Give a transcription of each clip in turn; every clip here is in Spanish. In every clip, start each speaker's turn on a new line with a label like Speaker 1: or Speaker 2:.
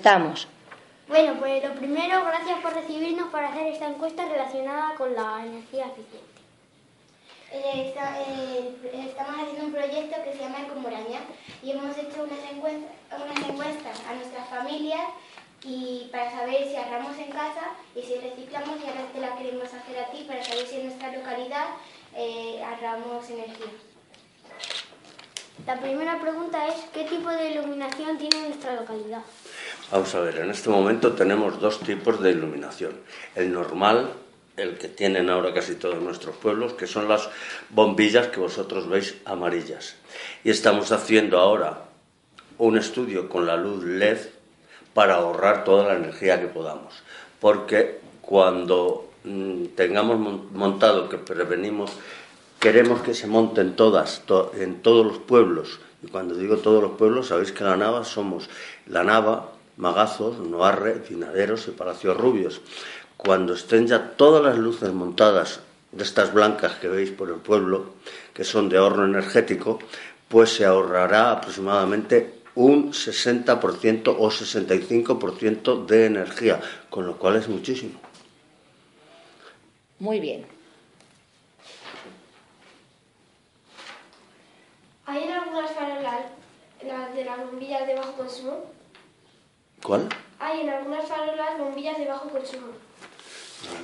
Speaker 1: Estamos.
Speaker 2: Bueno, pues lo primero, gracias por recibirnos para hacer esta encuesta relacionada con la energía eficiente.
Speaker 3: Eh, está- eh, estamos haciendo un proyecto que se llama Ecomoraña y hemos hecho unas encuestas, unas encuestas a nuestras familias y para saber si ahorramos en casa y si reciclamos y ahora te la queremos hacer a ti para saber si en nuestra localidad eh, ahorramos energía.
Speaker 2: La primera pregunta es, ¿qué tipo de iluminación tiene nuestra localidad?
Speaker 4: Vamos a ver, en este momento tenemos dos tipos de iluminación. El normal, el que tienen ahora casi todos nuestros pueblos, que son las bombillas que vosotros veis amarillas. Y estamos haciendo ahora un estudio con la luz LED para ahorrar toda la energía que podamos. Porque cuando mm, tengamos mon- montado, que prevenimos, queremos que se monten todas, to- en todos los pueblos. Y cuando digo todos los pueblos, sabéis que la Nava somos la Nava, Magazos, Noarre, Pinaderos y Palacios Rubios. Cuando estén ya todas las luces montadas de estas blancas que veis por el pueblo, que son de ahorro energético, pues se ahorrará aproximadamente un 60% o 65% de energía, con lo cual es muchísimo.
Speaker 1: Muy bien.
Speaker 3: ¿Hay en algunas farolas las de las bombillas de bajo consumo?
Speaker 4: ¿Cuál?
Speaker 3: Hay en algunas farolas bombillas de bajo consumo.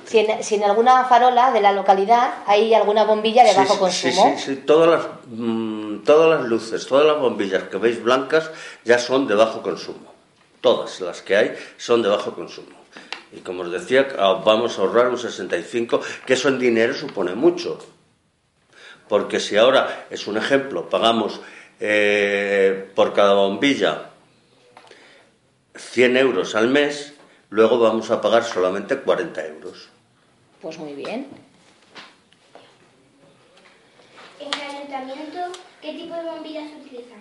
Speaker 1: Si en, si en alguna farola de la localidad hay alguna bombilla de
Speaker 4: Sí,
Speaker 1: bajo
Speaker 4: sí,
Speaker 1: consumo.
Speaker 4: Sí, sí, sí, Todas las, mm, todas las luces, todas las bombillas que veis blancas ya son de bajo consumo. Todas las que hay son de bajo consumo. Y como os decía, ah, vamos a ahorrar un 65, que eso en dinero supone mucho. Porque si ahora, es un ejemplo, pagamos eh, por cada bombilla 100 euros al mes, luego vamos a pagar solamente 40 euros.
Speaker 1: Pues muy bien.
Speaker 3: En el ayuntamiento, ¿qué tipo de bombillas se utilizan?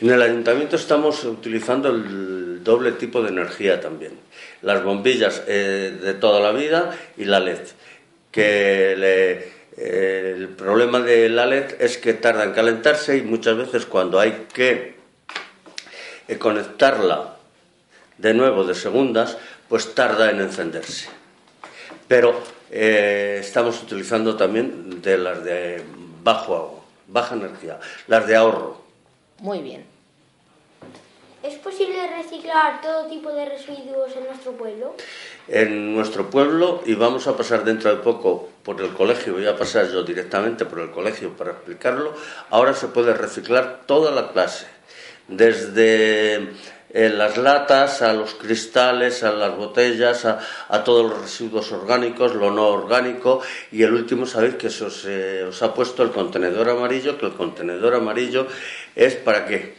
Speaker 4: En el ayuntamiento estamos utilizando el doble tipo de energía también. Las bombillas eh, de toda la vida y la LED. Que le- eh, el problema de la LED es que tarda en calentarse y muchas veces cuando hay que eh, conectarla de nuevo de segundas, pues tarda en encenderse. Pero eh, estamos utilizando también de las de bajo, baja energía, las de ahorro.
Speaker 1: Muy bien.
Speaker 2: ¿Es posible reciclar todo tipo de residuos en nuestro pueblo?
Speaker 4: en nuestro pueblo y vamos a pasar dentro de poco por el colegio, voy a pasar yo directamente por el colegio para explicarlo, ahora se puede reciclar toda la clase, desde eh, las latas a los cristales, a las botellas, a, a todos los residuos orgánicos, lo no orgánico y el último sabéis que se os, eh, os ha puesto el contenedor amarillo, que el contenedor amarillo es para qué?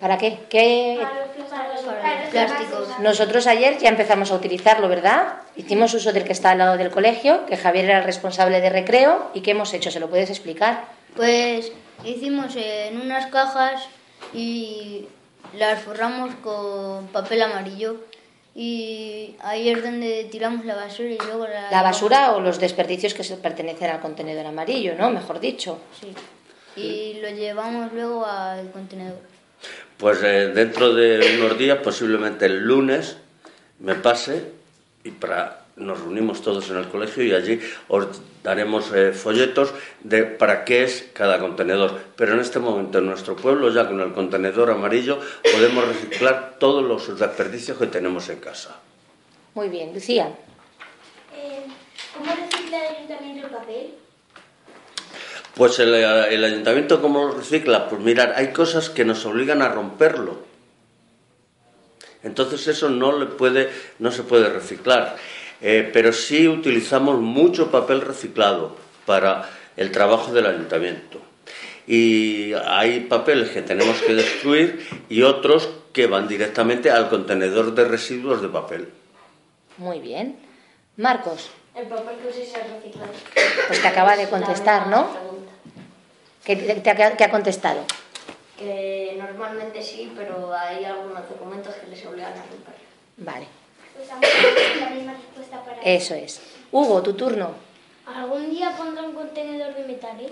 Speaker 1: ¿Para qué? ¿Qué?
Speaker 3: Para los plásticos.
Speaker 2: Para los plásticos.
Speaker 1: Nosotros ayer ya empezamos a utilizarlo, ¿verdad? Hicimos uso del que está al lado del colegio, que Javier era el responsable de recreo. ¿Y qué hemos hecho? ¿Se lo puedes explicar?
Speaker 5: Pues hicimos en unas cajas y las forramos con papel amarillo y ahí es donde tiramos la basura y luego la...
Speaker 1: La basura o los desperdicios que se pertenecen al contenedor amarillo, ¿no? Mejor dicho.
Speaker 5: Sí. Y lo llevamos luego al contenedor.
Speaker 4: Pues eh, dentro de unos días, posiblemente el lunes, me pase y para nos reunimos todos en el colegio y allí os daremos eh, folletos de para qué es cada contenedor. Pero en este momento en nuestro pueblo, ya con el contenedor amarillo, podemos reciclar todos los desperdicios que tenemos en casa.
Speaker 1: Muy bien. Lucía.
Speaker 3: Eh, ¿Cómo recicla el ayuntamiento el papel?
Speaker 4: Pues el, el ayuntamiento, ¿cómo lo recicla? Pues mirar, hay cosas que nos obligan a romperlo. Entonces eso no, le puede, no se puede reciclar. Eh, pero sí utilizamos mucho papel reciclado para el trabajo del ayuntamiento. Y hay papeles que tenemos que destruir y otros que van directamente al contenedor de residuos de papel.
Speaker 1: Muy bien. Marcos.
Speaker 6: El papel que uséis al reciclar.
Speaker 1: Pues te acaba de contestar, ¿no? ¿Qué, te- ha contestado?
Speaker 6: Que normalmente sí, pero hay algunos documentos que les obligan a romper.
Speaker 1: Vale.
Speaker 3: Pues la misma respuesta para
Speaker 1: Eso es. Hugo, tu turno.
Speaker 2: ¿Algún día pondrá un contenedor de metales?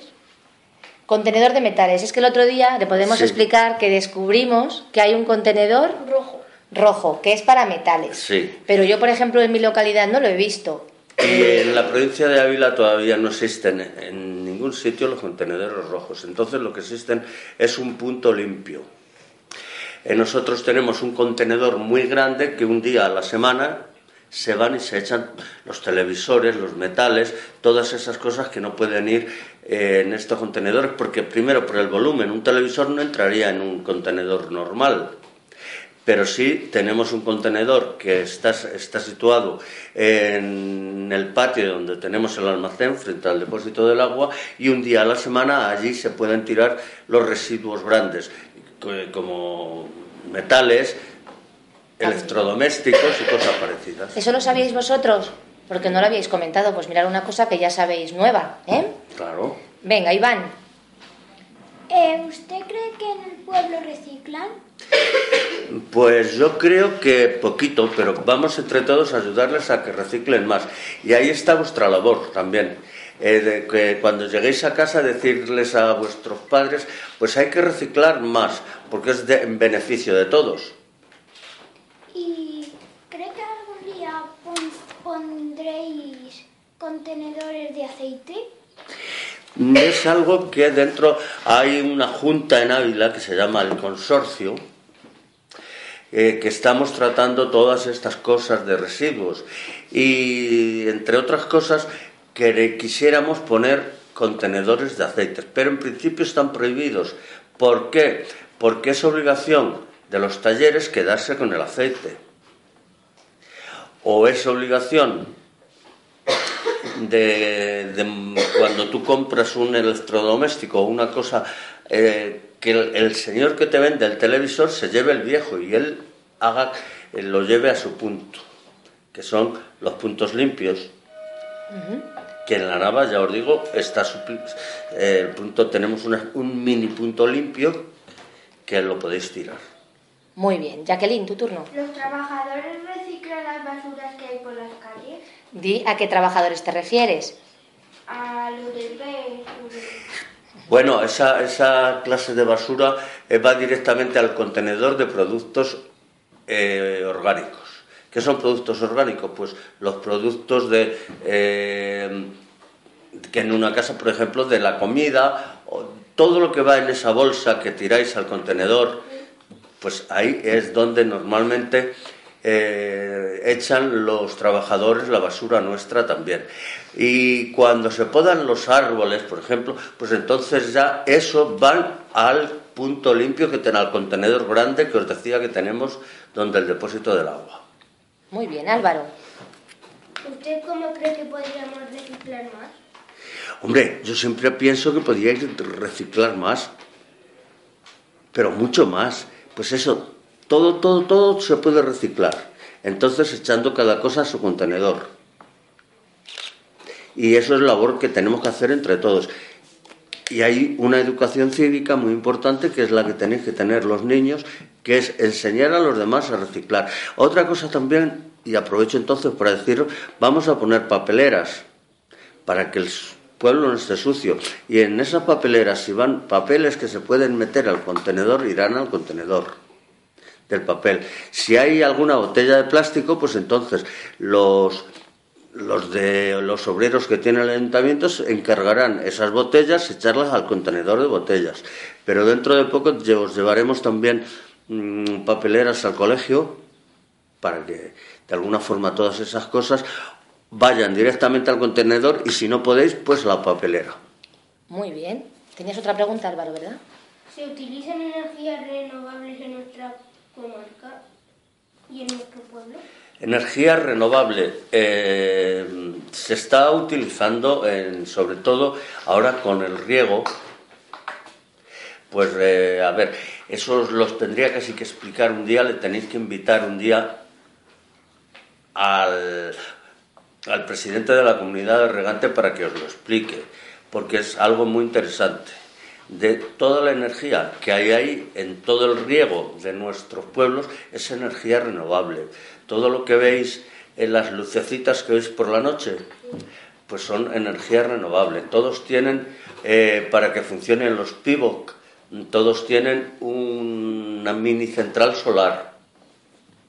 Speaker 1: Contenedor de metales. Es que el otro día le podemos
Speaker 4: Sí.
Speaker 1: explicar que descubrimos que hay un contenedor
Speaker 2: Rojo.
Speaker 1: rojo, que es para metales.
Speaker 4: Sí.
Speaker 1: Pero yo, por ejemplo, en mi localidad no lo he visto.
Speaker 4: Y en la provincia de Ávila todavía no existen en ningún sitio los contenedores rojos. Entonces lo que existen es un punto limpio. Eh, nosotros tenemos un contenedor muy grande que un día a la semana se van y se echan los televisores, los metales, todas esas cosas que no pueden ir eh, en estos contenedores, porque primero por el volumen, un televisor no entraría en un contenedor normal. Pero sí tenemos un contenedor que está, está situado en el patio donde tenemos el almacén frente al depósito del agua y un día a la semana allí se pueden tirar los residuos grandes, como metales, electrodomésticos y cosas parecidas.
Speaker 1: ¿Eso lo sabíais vosotros? Porque no lo habíais comentado. Pues mirar una cosa que ya sabéis nueva, ¿eh?
Speaker 4: Claro.
Speaker 1: Venga, Iván.
Speaker 2: Eh, ¿Usted cree que en el pueblo reciclan?
Speaker 4: Pues yo creo que poquito, pero vamos entre todos a ayudarles a que reciclen más. Y ahí está vuestra labor también. Eh, que cuando lleguéis a casa decirles a vuestros padres, pues hay que reciclar más, porque es de, en beneficio de todos.
Speaker 2: ¿Y cree que algún día pon- pondréis contenedores de aceite?
Speaker 4: Es algo que dentro hay una junta en Ávila que se llama el consorcio, eh, que estamos tratando todas estas cosas de residuos. Y entre otras cosas, que quisiéramos poner contenedores de aceites, pero en principio están prohibidos. ¿Por qué? Porque es obligación de los talleres quedarse con el aceite. O es obligación de, cuando tú compras un electrodoméstico o una cosa eh, que el, el señor que te vende el televisor se lleve el viejo y él haga eh, lo lleve a su punto que son los puntos limpios que en la nava ya os digo está eh, el punto tenemos una- un mini punto limpio que lo podéis tirar
Speaker 1: Muy bien. Jacqueline, tu turno.
Speaker 3: ¿Los trabajadores reciclan las basuras que hay por las calles?
Speaker 1: Di a qué trabajadores te refieres.
Speaker 3: A los del-
Speaker 4: Bueno, esa, esa clase de basura eh, va directamente al contenedor de productos eh, orgánicos. ¿Qué son productos orgánicos? Pues los productos de eh, que en una casa, por ejemplo, de la comida, o todo lo que va en esa bolsa que tiráis al contenedor, pues ahí es donde normalmente eh, echan los trabajadores la basura nuestra también. Y cuando se podan los árboles, por ejemplo, pues entonces ya eso van al punto limpio que tiene al contenedor grande que os decía que tenemos donde el depósito del agua.
Speaker 1: Muy bien, Álvaro.
Speaker 3: ¿Usted cómo cree que podríamos reciclar más?
Speaker 4: Hombre, yo siempre pienso que podríais reciclar más, pero mucho más. Pues eso, todo, todo, todo se puede reciclar. Entonces echando cada cosa a su contenedor. Y eso es labor que tenemos que hacer entre todos. Y hay una educación cívica muy importante que es la que tenéis que tener los niños, que es enseñar a los demás a reciclar. Otra cosa también, y aprovecho entonces para deciros, vamos a poner papeleras para que el pueblo no esté sucio. Y en esas papeleras, si van papeles que se pueden meter al contenedor, irán al contenedor del papel. Si hay alguna botella de plástico, pues entonces los los de los obreros que tiene el ayuntamiento encargarán esas botellas, echarlas al contenedor de botellas. Pero dentro de poco os llevaremos también mm, papeleras al colegio para que de alguna forma todas esas cosas vayan directamente al contenedor y si no podéis, pues la papelera.
Speaker 1: Muy bien. Tenías otra pregunta, Álvaro, ¿verdad?
Speaker 3: ¿Se utilizan energías renovables en nuestra comarca y en nuestro pueblo?
Speaker 4: Energía renovable eh, se está utilizando en- sobre todo ahora con el riego. Pues eh, a ver, eso os los tendría casi que explicar un día, le tenéis que invitar un día al, al presidente de la comunidad de regante para que os lo explique, porque es algo muy interesante. De toda la energía que hay ahí en todo el riego de nuestros pueblos es energía renovable. Todo lo que veis en las lucecitas que veis por la noche, pues son energía renovable. Todos tienen, eh, para que funcionen los PIVOC, todos tienen una mini central solar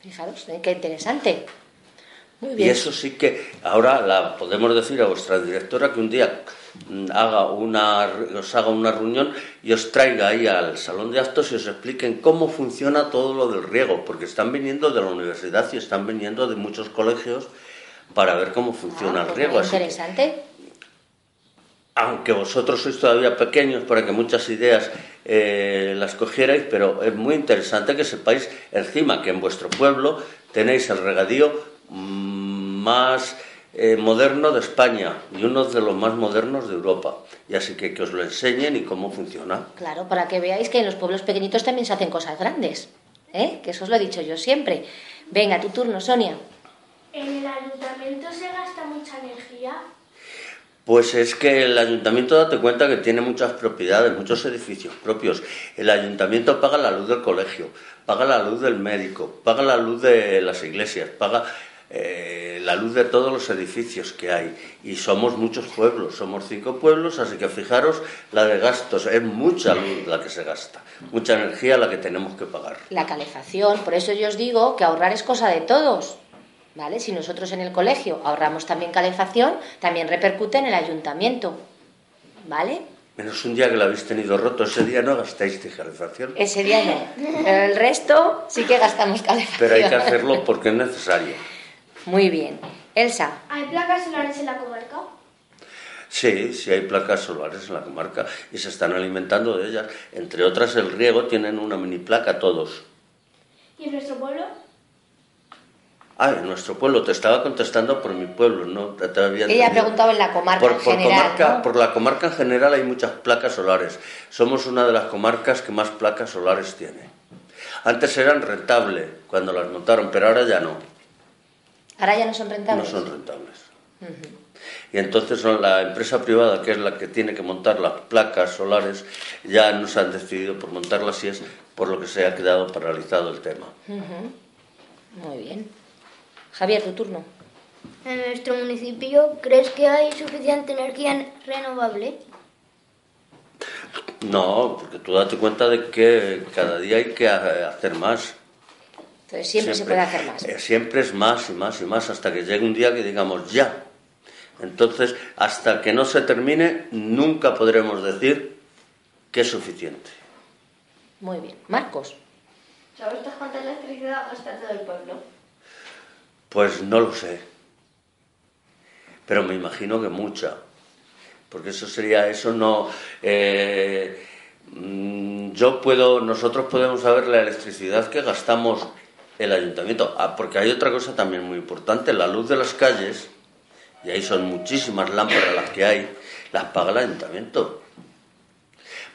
Speaker 1: Fijaros, ¿eh? qué interesante.
Speaker 4: Y eso sí que ahora la podemos decir a vuestra directora que un día mm, haga una, os haga una reunión y os traiga ahí al salón de actos y os expliquen cómo funciona todo lo del riego, porque están viniendo de la universidad y están viniendo de muchos colegios para ver cómo funciona
Speaker 1: Ah,
Speaker 4: el
Speaker 1: pues
Speaker 4: riego. Así que,
Speaker 1: interesante.
Speaker 4: aunque vosotros sois todavía pequeños para que muchas ideas eh, las cogierais, pero es muy interesante que sepáis encima que en vuestro pueblo tenéis el regadío más eh, moderno de España y uno de los más modernos de Europa. Y así que que os lo enseñen y cómo funciona.
Speaker 1: Claro, para que veáis que en los pueblos pequeñitos también se hacen cosas grandes. ¿eh? Que eso os lo he dicho yo siempre. Venga, tu turno, Sonia.
Speaker 2: ¿En el ayuntamiento se gasta mucha energía?
Speaker 4: Pues es que el ayuntamiento, date cuenta que tiene muchas propiedades, muchos edificios propios. El ayuntamiento paga la luz del colegio, paga la luz del médico, paga la luz de las iglesias, paga eh, la luz de todos los edificios que hay. Y somos muchos pueblos, somos cinco pueblos, así que fijaros la de gastos, es mucha luz la que se gasta, mucha energía la que tenemos que pagar.
Speaker 1: La calefacción, por eso yo os digo que ahorrar es cosa de todos. ¿Vale? Si nosotros en el colegio ahorramos también calefacción, también repercute en el ayuntamiento. ¿Vale?
Speaker 4: Menos un día que lo habéis tenido roto, ese día no gastáis de calefacción.
Speaker 1: Ese día no. Pero el resto sí que gastamos calefacción.
Speaker 4: Pero hay que hacerlo porque es necesario.
Speaker 1: Muy bien. Elsa,
Speaker 2: ¿Hay placas solares en la comarca?
Speaker 4: Sí, sí hay placas solares en la comarca y se están alimentando de ellas. Entre otras, el riego tienen una mini placa todos.
Speaker 2: ¿Y en nuestro pueblo?
Speaker 4: Ah, en nuestro pueblo, te estaba contestando por mi pueblo, no te, te había
Speaker 1: ella preguntado en la comarca
Speaker 4: por,
Speaker 1: en
Speaker 4: por
Speaker 1: general.
Speaker 4: comarca,
Speaker 1: ¿no?
Speaker 4: por la comarca en general hay muchas placas solares. Somos una de las comarcas que más placas solares tiene. Antes eran rentables cuando las montaron, pero ahora ya no,
Speaker 1: Ahora ya no son
Speaker 4: no
Speaker 1: rentables.
Speaker 4: son rentables. Y entonces la empresa privada, que es la que tiene que montar las placas solares, ya nos han decidido por montarlas y es por lo que se ha quedado paralizado el tema.
Speaker 1: Muy bien. Javier, tu turno.
Speaker 5: En nuestro municipio, ¿crees que hay suficiente energía renovable?
Speaker 4: No, porque tú date cuenta de que cada día hay que ha- hacer más.
Speaker 1: Entonces siempre, se puede hacer más.
Speaker 4: eh, siempre es más y más y más hasta que llegue un día que digamos ya. Entonces, hasta que no se termine, nunca podremos decir que es suficiente.
Speaker 1: Muy bien. Marcos.
Speaker 6: ¿Sabes cuánta electricidad gasta todo el pueblo?
Speaker 4: Pues no lo sé. Pero me imagino que mucha. Porque eso sería, eso no. eh, mm, yo puedo, nosotros podemos saber la electricidad que gastamos el ayuntamiento. Ah, porque hay otra cosa también muy importante: la luz de las calles, y ahí son muchísimas lámparas las que hay, las paga el ayuntamiento.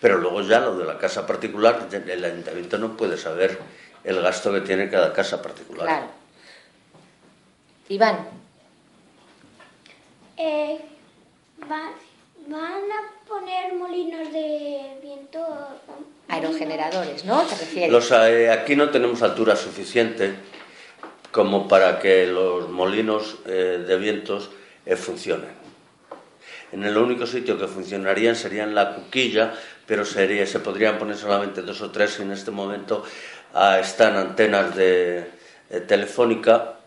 Speaker 4: Pero luego ya lo de la casa particular, el ayuntamiento no puede saber el gasto que tiene cada casa particular.
Speaker 1: Claro. Iván.
Speaker 2: Eh, ¿van, ¿Van a poner molinos de viento?
Speaker 1: Aerogeneradores, ¿no? ¿Te refieres?
Speaker 4: Los, eh, aquí no tenemos altura suficiente como para que los molinos eh, de vientos eh, funcionen. En el único sitio que funcionarían sería en la cuquilla, pero sería, se podrían poner solamente dos o tres y en este momento ah, están antenas de, de telefónica,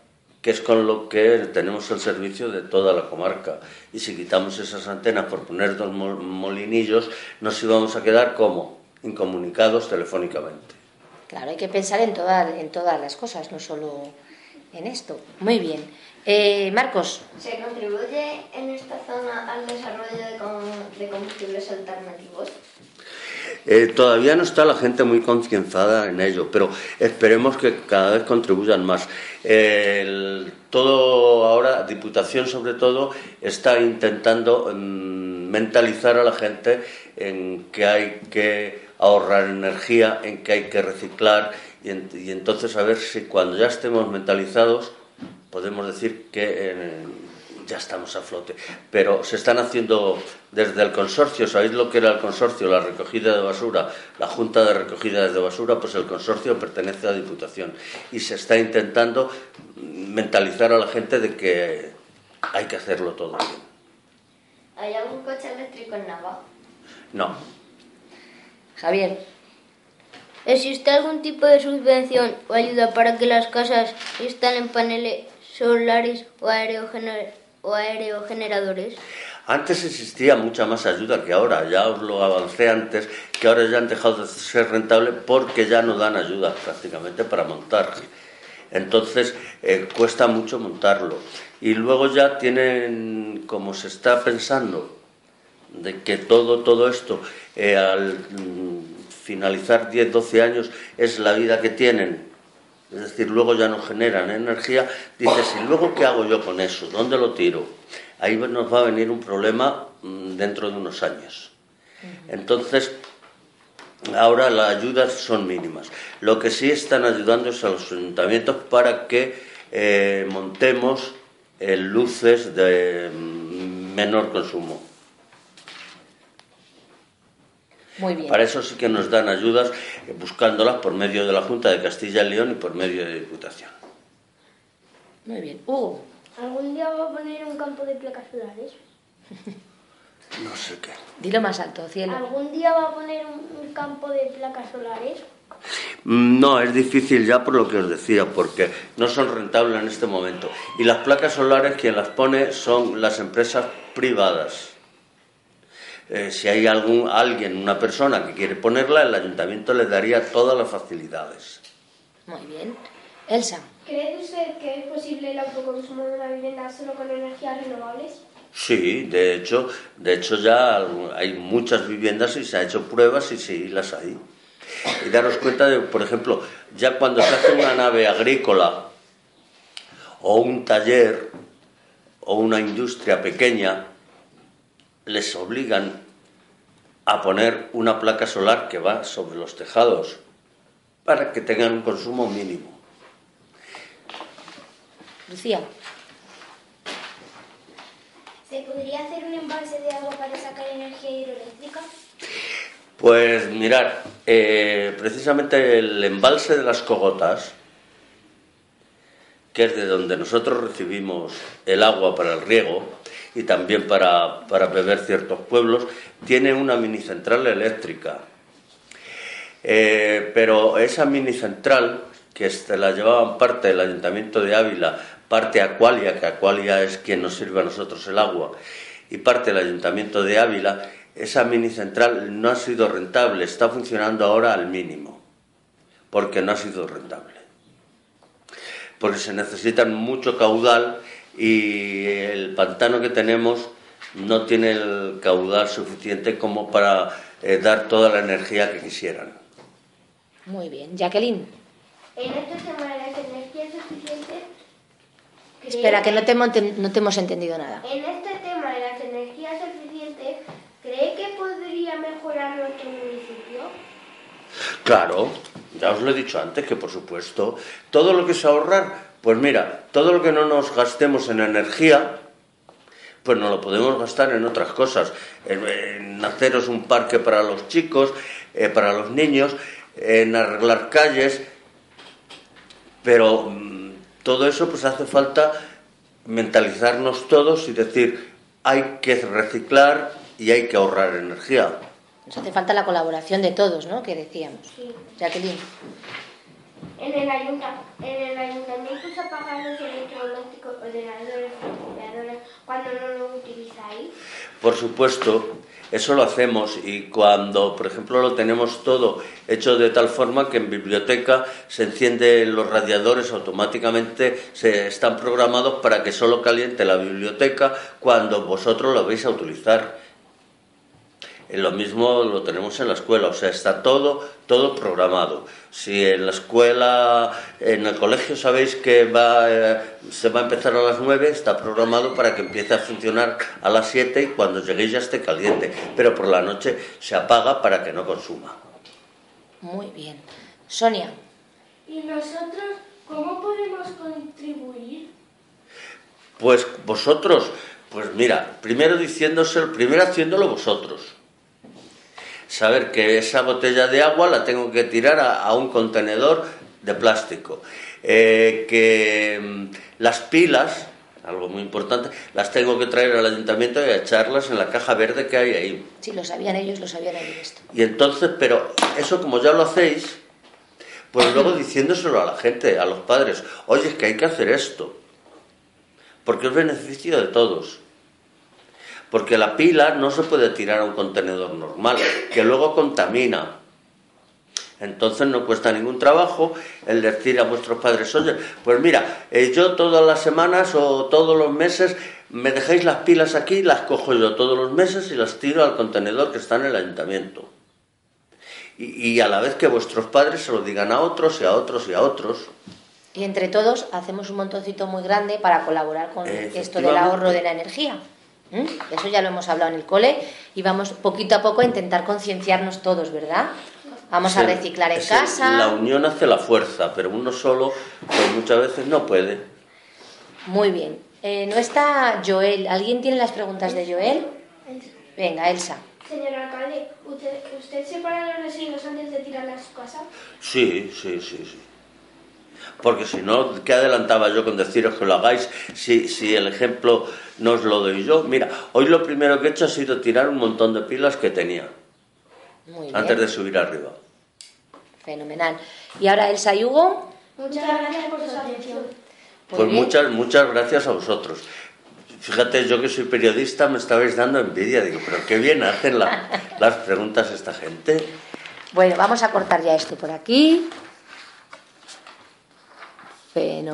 Speaker 4: que es con lo que tenemos el servicio de toda la comarca. Y si quitamos esas antenas por poner dos mol- molinillos, nos íbamos a quedar como incomunicados telefónicamente.
Speaker 1: Claro, hay que pensar en, toda- en todas las cosas, no solo en esto. Muy bien. Eh, Marcos,
Speaker 6: ¿Se contribuye en esta zona al desarrollo de, com- de combustibles alternativos?
Speaker 4: Eh, todavía no está la gente muy concienciada en ello, pero esperemos que cada vez contribuyan más. El- todo ahora, Diputación sobre todo, está intentando mm, mentalizar a la gente en que hay que ahorrar energía, en que hay que reciclar y, en- y entonces a ver si cuando ya estemos mentalizados podemos decir que eh, ya estamos a flote. Pero se están haciendo desde el consorcio, ¿sabéis lo que era el consorcio? La recogida de basura, la Junta de Recogida de Basura, pues el consorcio pertenece a la Diputación. Y se está intentando mentalizar a la gente de que hay que hacerlo todo bien.
Speaker 6: ¿Hay algún coche eléctrico en Nava?
Speaker 4: No,
Speaker 1: Javier,
Speaker 5: ¿Existe algún tipo de subvención o ayuda para que las casas instalen paneles solares o, aerogener o aerogeneradores?
Speaker 4: Antes existía mucha más ayuda que ahora, ya os lo avancé antes, que ahora ya han dejado de ser rentable porque ya no dan ayuda prácticamente para montar. Entonces eh, cuesta mucho montarlo. Y luego ya tienen, como se está pensando, de que todo, todo esto, eh, al mm, finalizar 10, 12 años, es la vida que tienen, es decir, luego ya no generan energía, dices, ¿y luego qué hago yo con eso? ¿Dónde lo tiro? Ahí nos va a venir un problema mm, dentro de unos años. Entonces, ahora las ayudas son mínimas. Lo que sí están ayudando es a los ayuntamientos para que eh, montemos eh, luces de mm, menor consumo.
Speaker 1: Muy bien.
Speaker 4: Para eso sí que nos dan ayudas eh, buscándolas por medio de la Junta de Castilla y León y por medio de Diputación.
Speaker 1: Muy bien. Hugo,
Speaker 2: ¿Algún día va a poner un campo de placas solares?
Speaker 4: No sé qué.
Speaker 1: dilo más alto, cielo.
Speaker 2: ¿Algún día va a poner un, un campo de placas solares?
Speaker 4: Mm, No, es difícil ya por lo que os decía, porque no son rentables en este momento. Y las placas solares quien las pone son las empresas privadas. Eh, si hay algún alguien, una persona que quiere ponerla, el ayuntamiento le daría todas las facilidades.
Speaker 1: Muy bien. Elsa,
Speaker 7: ¿Cree usted que es posible el autoconsumo de una vivienda solo con energías renovables?
Speaker 4: Sí, de hecho, de hecho ya hay muchas viviendas y se ha hecho pruebas y sí las hay. Y daros cuenta de, por ejemplo, ya cuando se hace una nave agrícola o un taller o una industria pequeña, les obligan a poner una placa solar que va sobre los tejados para que tengan un consumo mínimo.
Speaker 1: Lucía,
Speaker 3: ¿Se podría hacer un embalse de agua para sacar energía hidroeléctrica?
Speaker 4: Pues mirar, eh, precisamente el embalse de las cogotas, que es de donde nosotros recibimos el agua para el riego y también para, para beber ciertos pueblos, tiene una mini central eléctrica. Eh, pero esa mini central, que se la llevaban parte del Ayuntamiento de Ávila, parte Acualia, que Acualia es quien nos sirve a nosotros el agua, y parte del Ayuntamiento de Ávila, esa mini central no ha sido rentable, está funcionando ahora al mínimo, porque no ha sido rentable. Porque se necesitan mucho caudal y el pantano que tenemos no tiene el caudal suficiente como para eh, dar toda la energía que quisieran.
Speaker 1: muy bien. Jacqueline,
Speaker 7: En este tema de las energías suficientes... ¿cree
Speaker 1: espera, que no te, no te hemos entendido nada.
Speaker 7: En este tema de las energías suficientes, ¿cree que podría mejorar nuestro municipio?
Speaker 4: Claro, ya os lo he dicho antes que por supuesto, todo lo que es ahorrar, pues mira, todo lo que no nos gastemos en energía, pues no lo podemos gastar en otras cosas, en, en haceros un parque para los chicos, eh, para los niños, en arreglar calles, pero mm, todo eso pues hace falta mentalizarnos todos y decir, hay que reciclar y hay que ahorrar energía.
Speaker 1: Nos hace falta la colaboración de todos, ¿no? Que decíamos.
Speaker 7: Sí.
Speaker 1: Jacqueline,
Speaker 7: En el, ayunta- en el ayuntamiento se apagan los electrodomésticos, ordenadores, cuando no los utilizáis.
Speaker 4: Por supuesto, eso lo hacemos y cuando, por ejemplo, lo tenemos todo hecho de tal forma que en biblioteca se encienden los radiadores automáticamente, se están programados para que solo caliente la biblioteca cuando vosotros lo vais a utilizar. Eh, Lo mismo lo tenemos en la escuela, o sea, está todo, todo programado. Si en la escuela, en el colegio sabéis que va, eh, se va a empezar a las 9, está programado para que empiece a funcionar a las 7 y cuando lleguéis ya esté caliente. Pero por la noche se apaga para que no consuma.
Speaker 1: muy bien. Sonia,
Speaker 7: ¿Y nosotros cómo podemos contribuir?
Speaker 4: Pues vosotros, pues mira, primero diciéndoselo, primero haciéndolo vosotros. Saber que esa botella de agua la tengo que tirar a, a un contenedor de plástico. Eh, que mm, las pilas, algo muy importante, las tengo que traer al ayuntamiento y echarlas en la caja verde que hay ahí.
Speaker 1: si lo sabían ellos, lo sabían ellos esto.
Speaker 4: Y entonces, pero eso como ya lo hacéis, Pues luego diciéndoselo a la gente, a los padres, oye, es que hay que hacer esto, porque es beneficio de todos. Porque la pila no se puede tirar a un contenedor normal, que luego contamina. Entonces no cuesta ningún trabajo el decir a vuestros padres, oye, pues mira, eh, yo todas las semanas o todos los meses me dejáis las pilas aquí, las cojo yo todos los meses y las tiro al contenedor que está en el ayuntamiento. Y, y a la vez que vuestros padres se lo digan a otros y a otros y a otros.
Speaker 1: Y entre todos hacemos un montoncito muy grande para colaborar con esto del ahorro de la energía. ¿Mm? Eso ya lo hemos hablado en el cole y vamos poquito a poco a intentar concienciarnos todos, ¿verdad? Vamos a reciclar en
Speaker 4: es
Speaker 1: casa.
Speaker 4: La unión hace la fuerza, pero uno solo pues muchas veces no puede.
Speaker 1: Muy bien. Eh, no está Joel. ¿Alguien tiene las preguntas de Joel? Venga, Elsa.
Speaker 7: Señor alcalde, ¿usted, ¿usted separa los residuos antes de tirarlos a su casa?
Speaker 4: Sí, sí, sí, sí. Porque si no, ¿qué adelantaba yo con deciros que lo hagáis si, si el ejemplo no os lo doy yo? Mira, hoy lo primero que he hecho ha sido tirar un montón de pilas que tenía
Speaker 1: Muy bien.
Speaker 4: antes de subir arriba.
Speaker 1: Fenomenal. Y ahora Elsa y Hugo.
Speaker 7: Muchas gracias por su atención.
Speaker 4: Pues
Speaker 1: bien.
Speaker 4: muchas, muchas gracias a vosotros. Fíjate, yo que soy periodista me estabais dando envidia. Digo, pero qué bien hacen la- las preguntas esta gente.
Speaker 1: Bueno, vamos a cortar ya esto por aquí. Fenomenal.